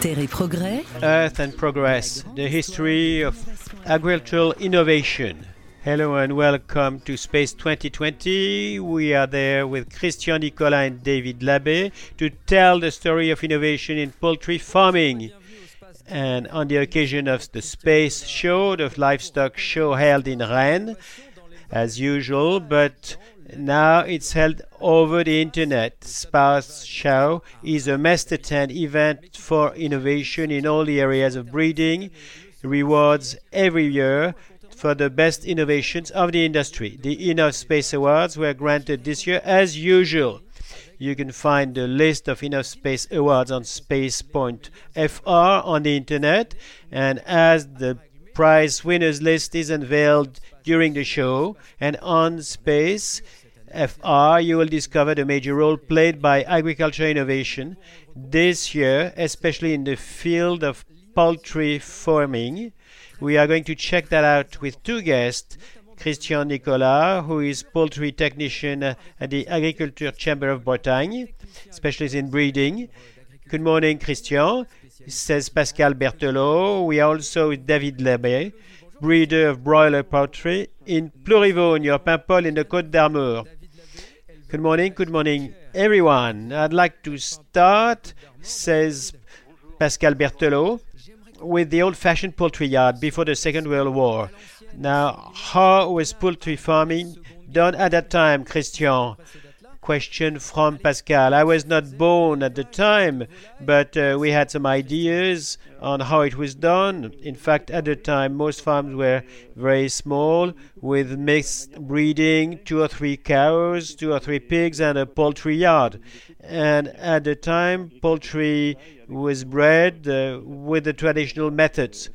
Terre et Progrès. Earth and Progress, the history of agricultural innovation. Hello and welcome to Space 2020. We are there with Christian Nicolas and David Labbé to tell the story of innovation in poultry farming. And on the occasion of the Space Show, the livestock show held in Rennes, as usual, but now it's held over the internet. Space Show is a must attend event for innovation in all the areas of breeding, rewards every year for the best innovations of the industry. The InnovSpace Awards were granted this year as usual. You can find the list of InnovSpace Awards on space.fr on the internet, and as the prize winners list is unveiled during the show and on Space FR, you will discover the major role played by agriculture innovation this year, especially in the field of poultry farming. We are going to check that out with two guests. Christian Nicolas, who is poultry technician at the Agriculture Chamber of Bretagne, specialist in breeding. Good morning, Christian, says Pascal Berthelot. We are also with David Labbé, breeder of broiler poultry in Plourivo, near Paimpol in the Côte d'Armor. Good morning, good morning, everyone. I'd like to start, says Pascal Berthelot, with the old fashioned poultry yard before the Second World War. Now, how was poultry farming done at that time, Christian? Question from Pascal. I was not born at the time, but uh, we had some ideas on how it was done. In fact, at the time, most farms were very small with mixed breeding, two or three cows, two or three pigs, and a poultry yard. And at the time, poultry was bred uh, with the traditional methods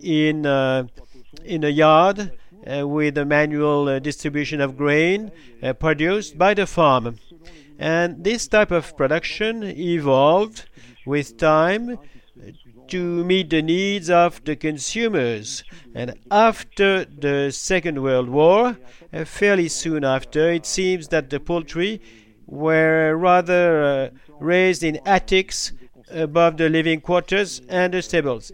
in, uh, in a yard with the manual uh, distribution of grain uh, produced by the farm. And this type of production evolved with time to meet the needs of the consumers. And after the Second World War, uh, fairly soon after, it seems that the poultry were rather uh, raised in attics above the living quarters and the stables.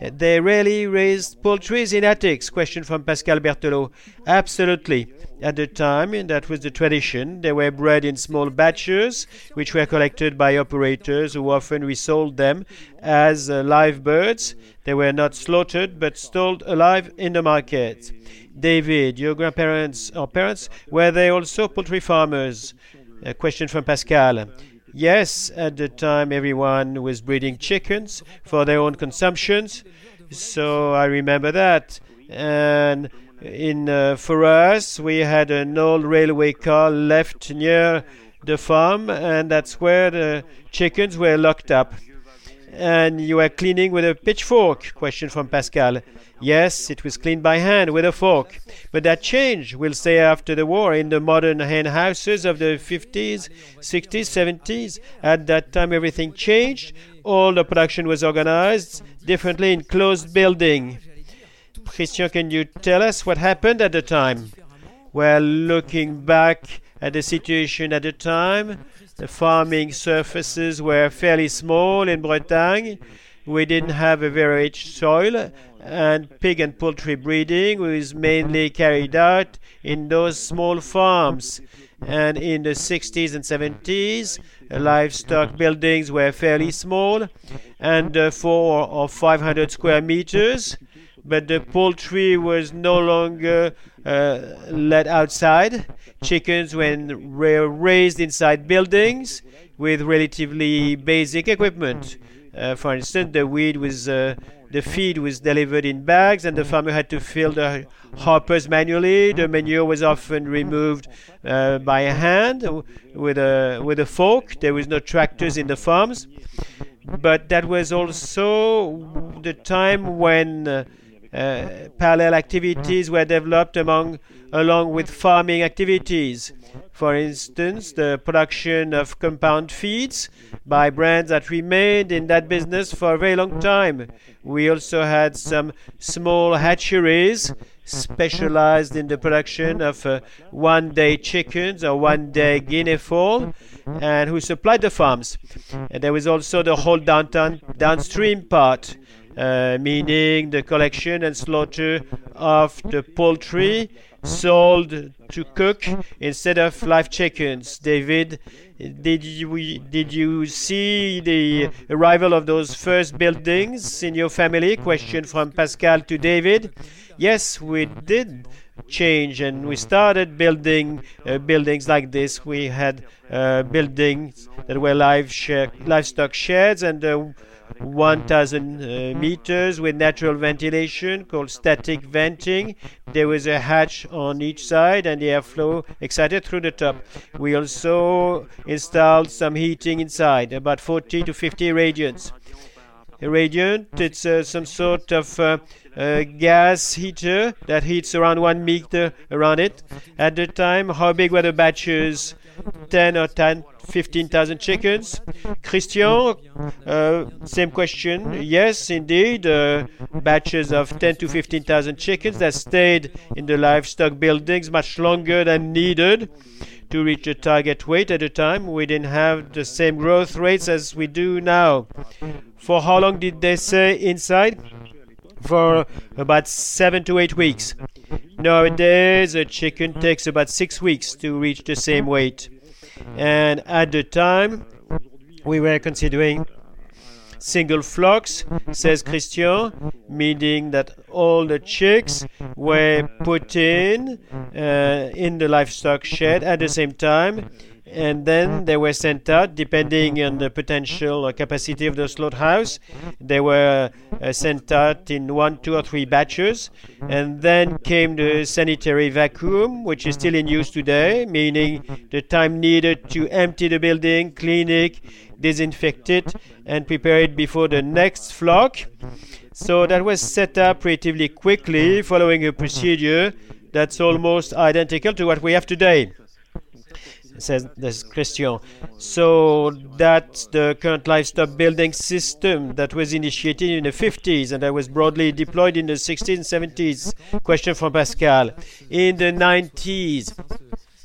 They rarely raised poultry in attics? Question from Pascal Berthelot. Absolutely. At the time, that was the tradition. They were bred in small batches, which were collected by operators who often resold them as uh, live birds. They were not slaughtered, but sold alive in the market. David, your grandparents or parents, were they also poultry farmers? A question from Pascal. Yes, at the time everyone was breeding chickens for their own consumptions, so I remember that. And in uh, for us, we had an old railway car left near the farm, and that's where the chickens were locked up. And you were cleaning with a pitchfork? Question from Pascal. Yes, it was cleaned by hand with a fork. But that changed, we'll say, after the war in the modern hen houses of the 50s, 60s, 70s. At that time, everything changed. All the production was organized differently in closed building. Christian, can you tell us what happened at the time? Well, looking back at the situation at the time, the farming surfaces were fairly small in Bretagne. We didn't have a very rich soil, and pig and poultry breeding was mainly carried out in those small farms. And in the 60s and 70s, livestock buildings were fairly small, and four or 500 square meters. But the poultry was no longer uh, let outside. Chickens were raised inside buildings with relatively basic equipment. Uh, for instance, the weed was uh, the feed was delivered in bags, and the farmer had to fill the hoppers manually. The manure was often removed uh, by hand with a with a fork. There was no tractors in the farms, but that was also the time when uh, parallel activities were developed among along with farming activities. For instance, the production of compound feeds by brands that remained in that business for a very long time. We also had some small hatcheries specialized in the production of uh, one day chickens or one day guinea fowl. and who supplied the farms. And there was also the whole downtown downstream part, uh, meaning the collection and slaughter of the poultry sold to cook instead of live chickens. David, did you did you see the arrival of those first buildings in your family? Question from Pascal to David. Yes, we did change and we started building uh, buildings like this. We had uh, buildings that were live livestock sheds and uh, 1000 uh, meters with natural ventilation called static venting. There was a hatch on each side and the airflow excited through the top. We also installed some heating inside, about 40 to 50 radiants. Radiant, it's uh, some sort of uh, uh, gas heater that heats around one meter around it. At the time, how big were the batches? 10 or 10, 15,000 chickens. Christian, uh, same question. Yes, indeed, uh, batches of 10 to 15,000 chickens that stayed in the livestock buildings much longer than needed to reach the target weight at the time. We didn't have the same growth rates as we do now. For how long did they stay inside? For about seven to eight weeks. Nowadays, a chicken takes about six weeks to reach the same weight. And at the time, we were considering single flocks, says Christian, meaning that all the chicks were put in uh, in the livestock shed at the same time and then they were sent out depending on the potential capacity of the slaughterhouse. They were uh, sent out in one, two, or three batches, and then came the sanitary vacuum, which is still in use today, meaning the time needed to empty the building, clean it, disinfect it, and prepare it before the next flock. So that was set up relatively quickly, following a procedure that's almost identical to what we have today says this Christian. So that's the current livestock building system that was initiated in the 50s and that was broadly deployed in the 60s and 70s. Question from Pascal. In the 90s,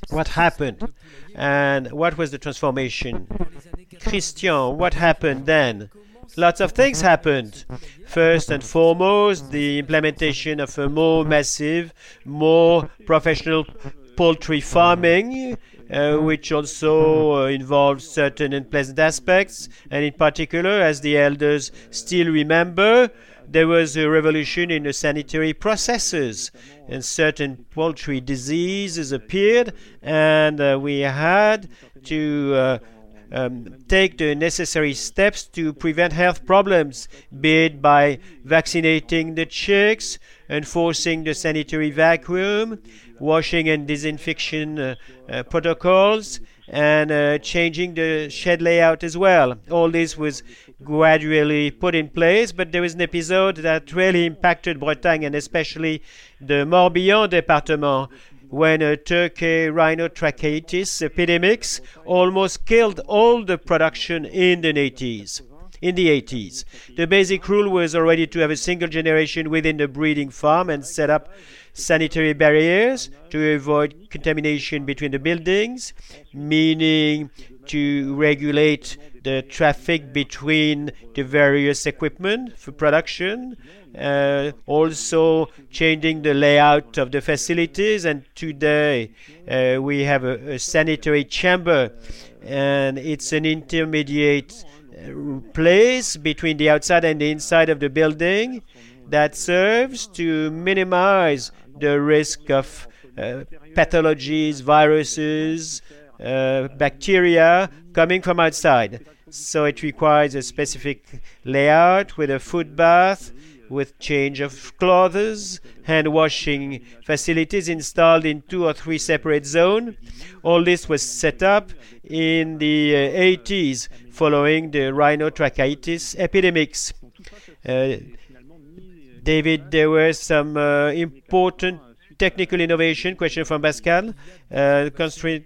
what happened? And what was the transformation? Christian, what happened then? Lots of things happened. First and foremost, the implementation of a more massive, more professional poultry farming uh, which also uh, involves certain unpleasant aspects. And in particular, as the elders still remember, there was a revolution in the sanitary processes, and certain poultry diseases appeared, and uh, we had to uh, um, take the necessary steps to prevent health problems, be it by vaccinating the chicks, enforcing the sanitary vacuum, washing and disinfection uh, uh, protocols and uh, changing the shed layout as well. All this was gradually put in place, but there was an episode that really impacted Bretagne and especially the Morbihan department when a turkey rhinotracheitis epidemics almost killed all the production in the 80s in the 80s. The basic rule was already to have a single generation within the breeding farm and set up sanitary barriers to avoid contamination between the buildings, meaning to regulate the traffic between the various equipment for production, uh, also changing the layout of the facilities. And today uh, we have a, a, sanitary chamber, and it's an intermediate uh, place between the outside and the inside of the building that serves to minimize the risk of uh, pathologies, viruses, uh, bacteria coming from outside. So it requires a specific layout with a foot bath, with change of clothes, hand washing facilities installed in two or three separate zones. All this was set up in the uh, 80s following the rhinotracheitis epidemics. Uh, David, there were some uh, important technical innovation question from Pascal, uh,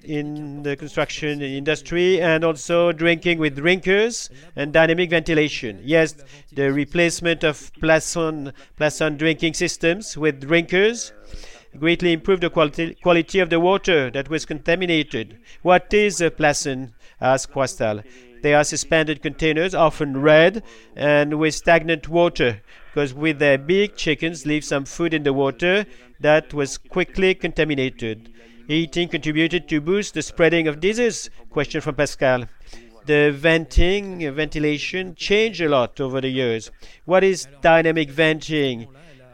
in the construction industry, and also drinking with drinkers and dynamic ventilation. Yes, the replacement of Plasson, Plasson drinking systems with drinkers greatly improved the quality, quality of the water that was contaminated. What is a Plasson? asked Pascal. They are suspended containers, often red and with stagnant water, because with their beak, chickens leave some food in the water that was quickly contaminated. Eating contributed to boost the spreading of disease? Question from Pascal. The venting, ventilation changed a lot over the years. What is dynamic venting?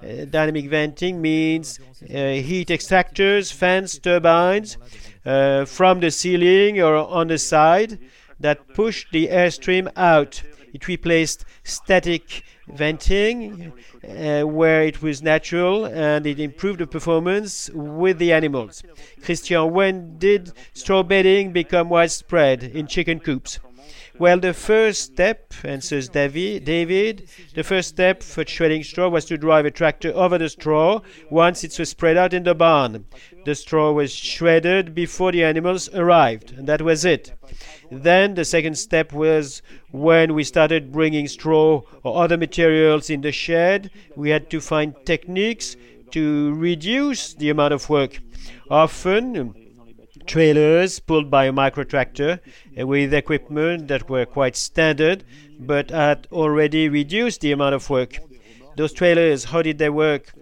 Uh, dynamic venting means uh, heat extractors, fans, turbines uh, from the ceiling or on the side that pushed the airstream out. It replaced static venting uh, where it was natural and it improved the performance with the animals. Christian, when did straw bedding become widespread in chicken coops? Well, the first step, answers David, David, the first step for shredding straw was to drive a tractor over the straw once it was spread out in the barn. The straw was shredded before the animals arrived, and that was it. Then the second step was when we started bringing straw or other materials in the shed, we had to find techniques to reduce the amount of work. Often, trailers pulled by a micro tractor uh, with equipment that were quite standard but had already reduced the amount of work. Those trailers, how did they work?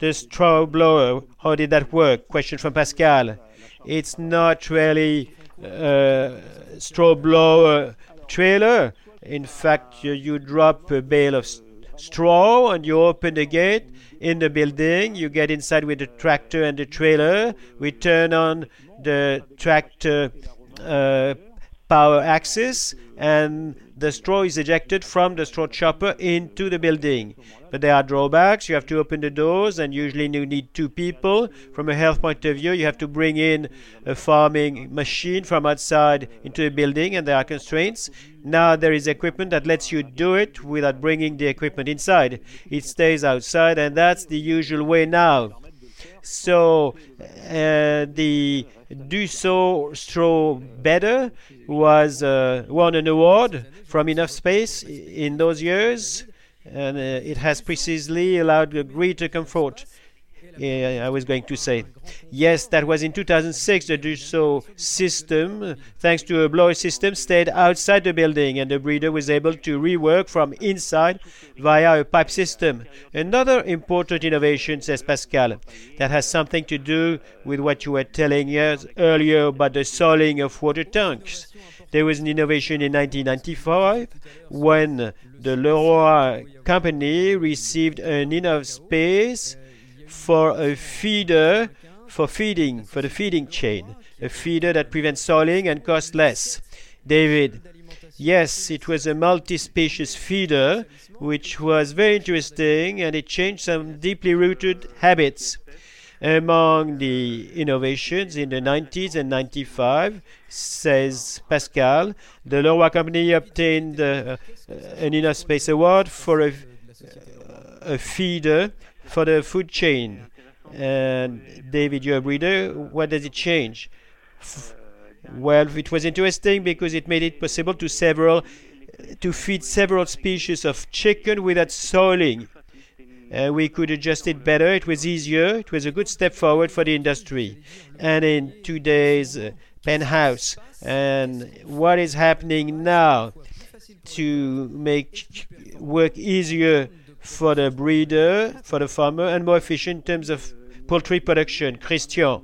The straw blower, how did that work? Question from Pascal. It's not really a straw blower trailer. In fact, you, you drop a bale of straw and you open the gate in the building. You get inside with the tractor and the trailer. We turn on the tractor uh, power axis and the straw is ejected from the straw chopper into the building. But there are drawbacks. You have to open the doors, and usually you need two people. From a health point of view, you have to bring in a farming machine from outside into the building, and there are constraints. Now there is equipment that lets you do it without bringing the equipment inside. It stays outside, and that's the usual way now. So uh, the Dussault Straw Bedder was uh, won an award from InnovSpace in those years, and uh, it has precisely allowed greater comfort I was going to say. Yes, that was in 2006. The Dussault system, thanks to a blower system, stayed outside the building, and the breeder was able to rework from inside via a pipe system. Another important innovation, says Pascal, that has something to do with what you were telling us earlier about the soiling of water tanks. There was an innovation in 1995 when the Leroy company received an InnovSpace for a feeder for feeding, for the feeding chain, a feeder that prevents soiling and costs less. David, yes, it was a multi-species feeder, which was very interesting, and it changed some deeply rooted habits. Among the innovations in the 90s and 95, says Pascal, the Leroy company obtained uh, an InnovSpace Award for a, a feeder for the food chain. And David, you're a breeder. What does it change? F- well, it was interesting because it made it possible to several to feed several species of chicken without soiling. Uh, we could adjust it better. It was easier. It was a good step forward for the industry. And in today's uh, penthouse, and what is happening now to make work easier for the breeder, for the farmer, and more efficient in terms of poultry production. Christian,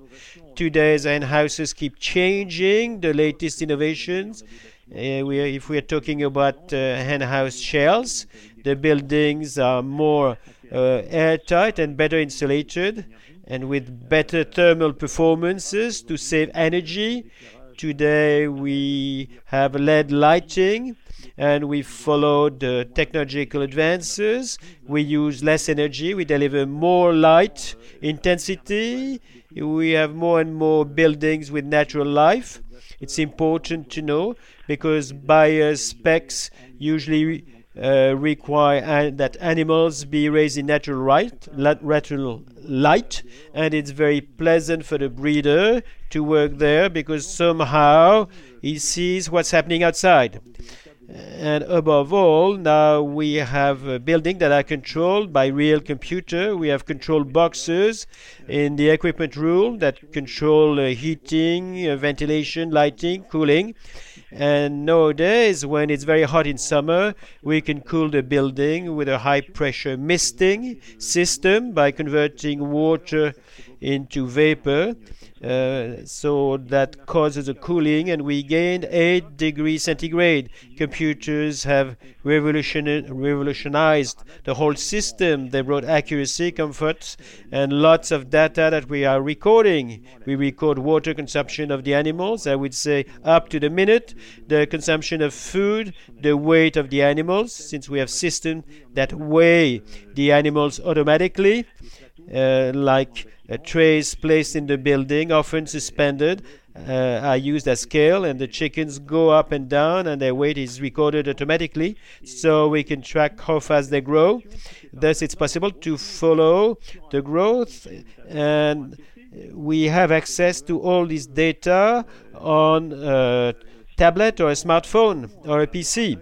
today's hen houses keep changing, the latest innovations. Uh, we if we are talking about uh, hen house shells, the buildings are more uh, airtight and better insulated, and with better thermal performances to save energy. Today we have LED lighting and we followed the technological advances. We use less energy, we deliver more light intensity, we have more and more buildings with natural life. It's important to know because buyer specs usually uh, require that animals be raised in natural light, natural light, and it's very pleasant for the breeder to work there because somehow he sees what's happening outside And above all, now we have a building that are controlled by real computer. We have control boxes in the equipment room that control uh, heating, uh, ventilation, lighting, cooling. And nowadays, when it's very hot in summer, we can cool the building with a high pressure misting system by converting water into vapor. Uh, so that causes a cooling, and we gained 8 degrees centigrade. Computers have revolution- revolutionized the whole system. They brought accuracy, comfort, and lots of data that we are recording. We record water consumption of the animals, I would say up to the minute, the consumption of food, the weight of the animals, since we have systems that weigh the animals automatically, uh, like uh, trays placed in the building, often suspended, uh, are used as scale, and the chickens go up and down, and their weight is recorded automatically, so we can track how fast they grow. Thus, it's possible to follow the growth, and we have access to all this data on a tablet or a smartphone or a PC.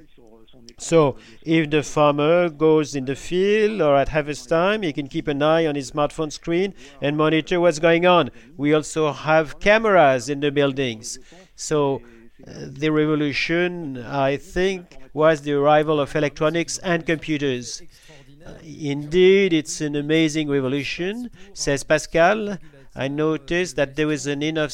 So if the farmer goes in the field or at harvest time, he can keep an eye on his smartphone screen and monitor what's going on. We also have cameras in the buildings. So uh, the revolution, I think, was the arrival of electronics and computers. Uh, indeed, it's an amazing revolution, says Pascal. I noticed that there was an Enough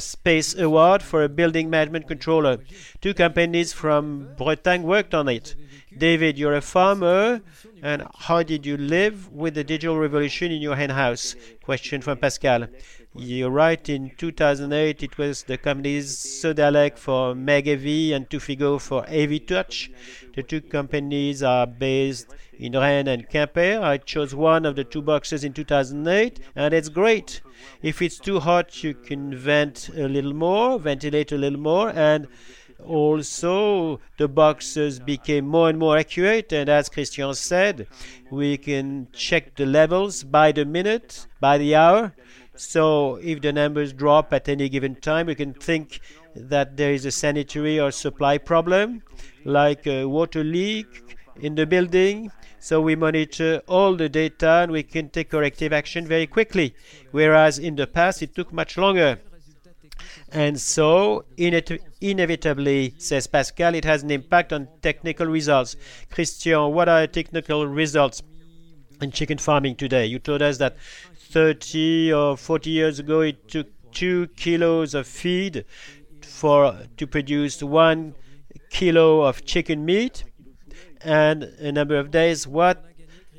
Space Award for a building management controller. Two companies from Bretagne worked on it. David, you're a farmer, and how did you live with the digital revolution in your hen house? Question from Pascal. You're right, in 2008 it was the companies Sodalec for MegAV and Tuffigo for AV Touch. The two companies are based in Rennes and Quimper. I chose one of the two boxes in 2008, and it's great. If it's too hot, you can vent a little more, ventilate a little more, and also the boxes became more and more accurate. And as Christian said, we can check the levels by the minute, by the hour. So if the numbers drop at any given time, we can think that there is a sanitary or supply problem, like a water leak in the building so we monitor all the data and we can take corrective action very quickly, whereas in the past it took much longer. And so, inevitably, says Pascal, it has an impact on technical results. Christian, what are technical results in chicken farming today? You told us that 30 or 40 years ago it took two kilos of feed for to produce one kilo of chicken meat and a number of days. What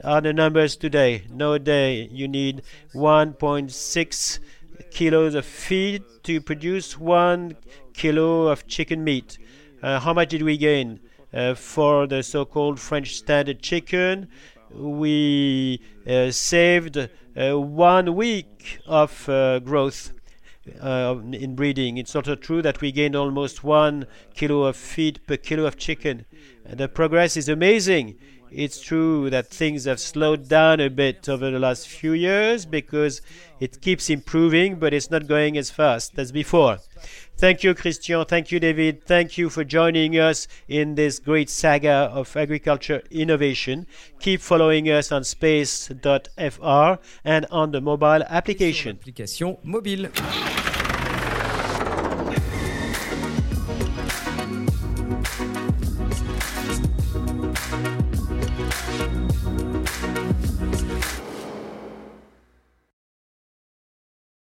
are the numbers today? Nowadays, you need 1.6 kilos of feed to produce one kilo of chicken meat. Uh, how much did we gain? Uh, for the so-called French standard chicken, we uh, saved uh, one week of uh, growth in breeding. It's also true that we gained almost one kilo of feed per kilo of chicken. The progress is amazing. It's true that things have slowed down a bit over the last few years because it keeps improving, but it's not going as fast as before. Thank you, Christian. Thank you, David. Thank you for joining us in this great saga of agriculture innovation. Keep following us on space.fr and on the mobile application.